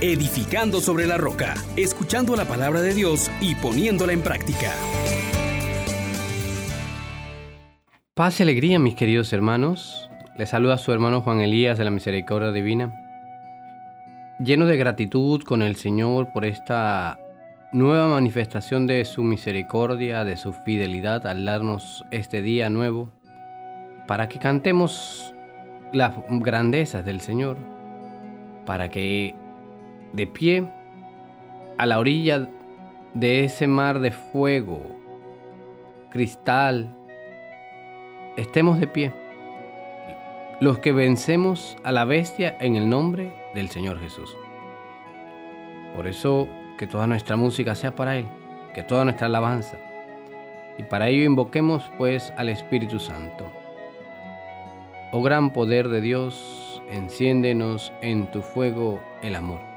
edificando sobre la roca, escuchando la palabra de Dios y poniéndola en práctica. Paz y alegría, mis queridos hermanos. Les saluda su hermano Juan Elías de la Misericordia Divina. Lleno de gratitud con el Señor por esta nueva manifestación de su misericordia, de su fidelidad al darnos este día nuevo, para que cantemos las grandezas del Señor, para que de pie a la orilla de ese mar de fuego, cristal, estemos de pie, los que vencemos a la bestia en el nombre del Señor Jesús. Por eso que toda nuestra música sea para Él, que toda nuestra alabanza. Y para ello invoquemos pues al Espíritu Santo. Oh gran poder de Dios, enciéndenos en tu fuego el amor.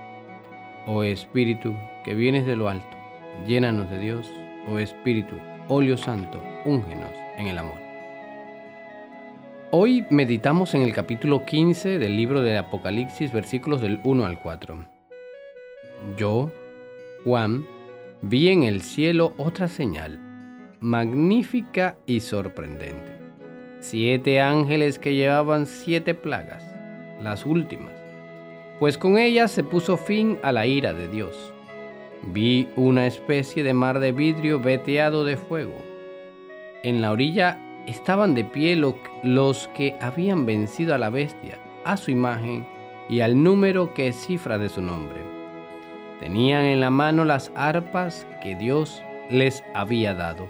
Oh Espíritu, que vienes de lo alto, llénanos de Dios. Oh Espíritu, óleo santo, úngenos en el amor. Hoy meditamos en el capítulo 15 del libro de Apocalipsis, versículos del 1 al 4. Yo, Juan, vi en el cielo otra señal, magnífica y sorprendente. Siete ángeles que llevaban siete plagas, las últimas, pues con ellas se puso fin a la ira de Dios. Vi una especie de mar de vidrio veteado de fuego. En la orilla estaban de pie los que habían vencido a la bestia, a su imagen y al número que es cifra de su nombre. Tenían en la mano las arpas que Dios les había dado.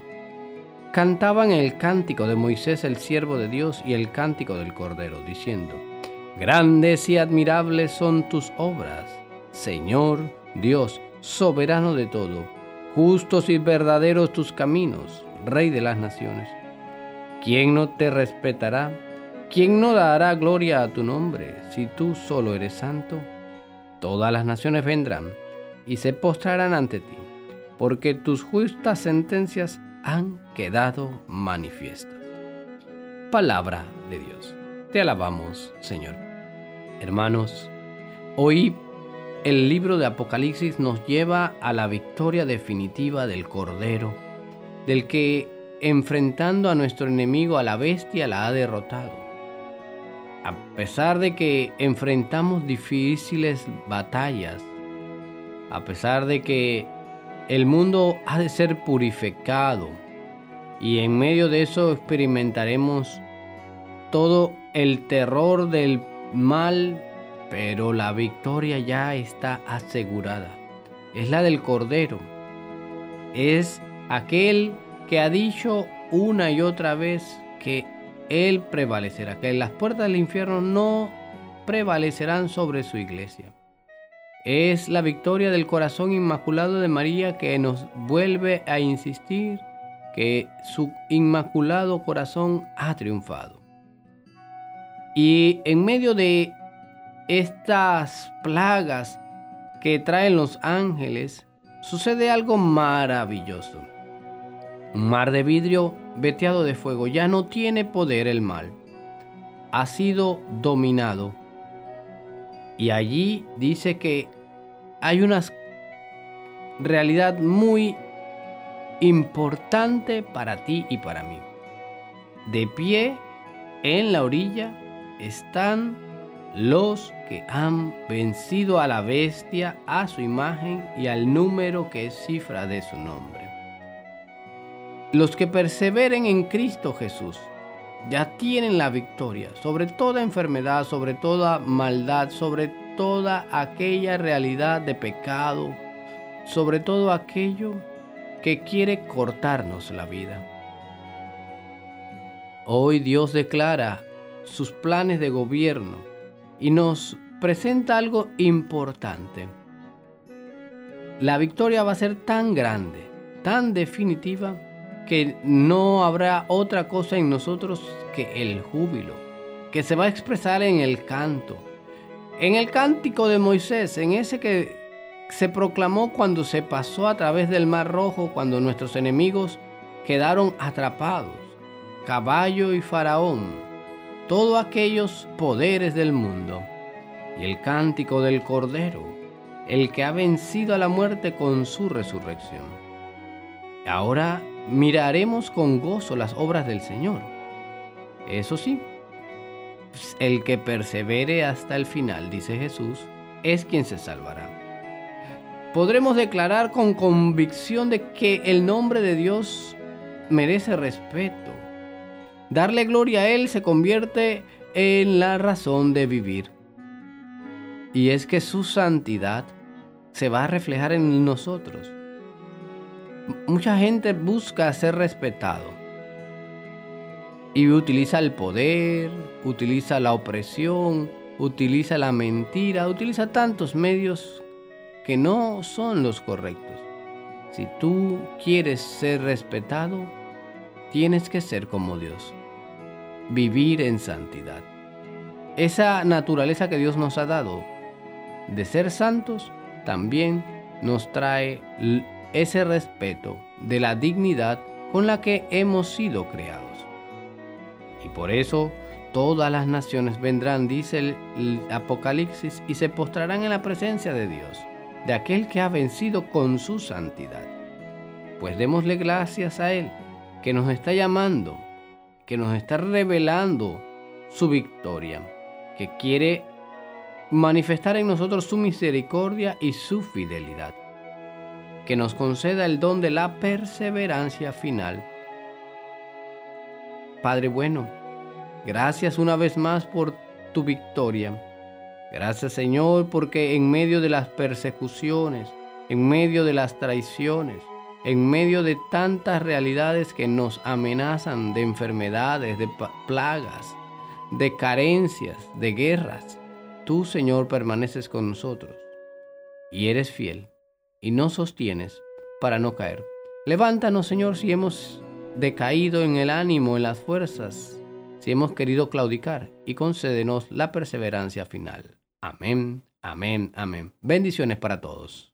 Cantaban el cántico de Moisés el siervo de Dios y el cántico del Cordero, diciendo, Grandes y admirables son tus obras, Señor Dios, soberano de todo, justos y verdaderos tus caminos, Rey de las naciones. ¿Quién no te respetará? ¿Quién no dará gloria a tu nombre si tú solo eres santo? Todas las naciones vendrán y se postrarán ante ti, porque tus justas sentencias han quedado manifiestas. Palabra de Dios. Te alabamos, Señor. Hermanos, hoy el libro de Apocalipsis nos lleva a la victoria definitiva del Cordero, del que enfrentando a nuestro enemigo, a la bestia, la ha derrotado. A pesar de que enfrentamos difíciles batallas, a pesar de que el mundo ha de ser purificado y en medio de eso experimentaremos todo el terror del mal, pero la victoria ya está asegurada. Es la del Cordero. Es aquel que ha dicho una y otra vez que Él prevalecerá, que las puertas del infierno no prevalecerán sobre su iglesia. Es la victoria del corazón inmaculado de María que nos vuelve a insistir que su inmaculado corazón ha triunfado. Y en medio de estas plagas que traen los ángeles, sucede algo maravilloso. Un mar de vidrio veteado de fuego. Ya no tiene poder el mal. Ha sido dominado. Y allí dice que hay una realidad muy importante para ti y para mí. De pie en la orilla están los que han vencido a la bestia, a su imagen y al número que es cifra de su nombre. Los que perseveren en Cristo Jesús ya tienen la victoria sobre toda enfermedad, sobre toda maldad, sobre toda aquella realidad de pecado, sobre todo aquello que quiere cortarnos la vida. Hoy Dios declara sus planes de gobierno y nos presenta algo importante. La victoria va a ser tan grande, tan definitiva, que no habrá otra cosa en nosotros que el júbilo, que se va a expresar en el canto, en el cántico de Moisés, en ese que se proclamó cuando se pasó a través del Mar Rojo, cuando nuestros enemigos quedaron atrapados, caballo y faraón, todos aquellos poderes del mundo, y el cántico del Cordero, el que ha vencido a la muerte con su resurrección. Ahora miraremos con gozo las obras del Señor. Eso sí, el que persevere hasta el final, dice Jesús, es quien se salvará. Podremos declarar con convicción de que el nombre de Dios merece respeto. Darle gloria a Él se convierte en la razón de vivir. Y es que su santidad se va a reflejar en nosotros. Mucha gente busca ser respetado y utiliza el poder, utiliza la opresión, utiliza la mentira, utiliza tantos medios que no son los correctos. Si tú quieres ser respetado, tienes que ser como Dios, vivir en santidad. Esa naturaleza que Dios nos ha dado de ser santos también nos trae ese respeto de la dignidad con la que hemos sido creados. Y por eso todas las naciones vendrán, dice el, Apocalipsis, y se postrarán en la presencia de Dios, de aquel que ha vencido con su santidad. Pues démosle gracias a Él, que nos está llamando, que nos está revelando su victoria, que quiere manifestar en nosotros su misericordia y su fidelidad. Que nos conceda el don de la perseverancia final. Padre bueno, gracias una vez más por tu victoria. Gracias Señor porque en medio de las persecuciones, en medio de las traiciones, en medio de tantas realidades que nos amenazan de enfermedades, de plagas, de carencias, de guerras, Tú, Señor, permaneces con nosotros y eres fiel y nos sostienes para no caer. Levántanos, Señor, si hemos decaído en el ánimo, en las fuerzas, si hemos querido claudicar y concédenos la perseverancia final. Amén, amén, amén. Bendiciones para todos.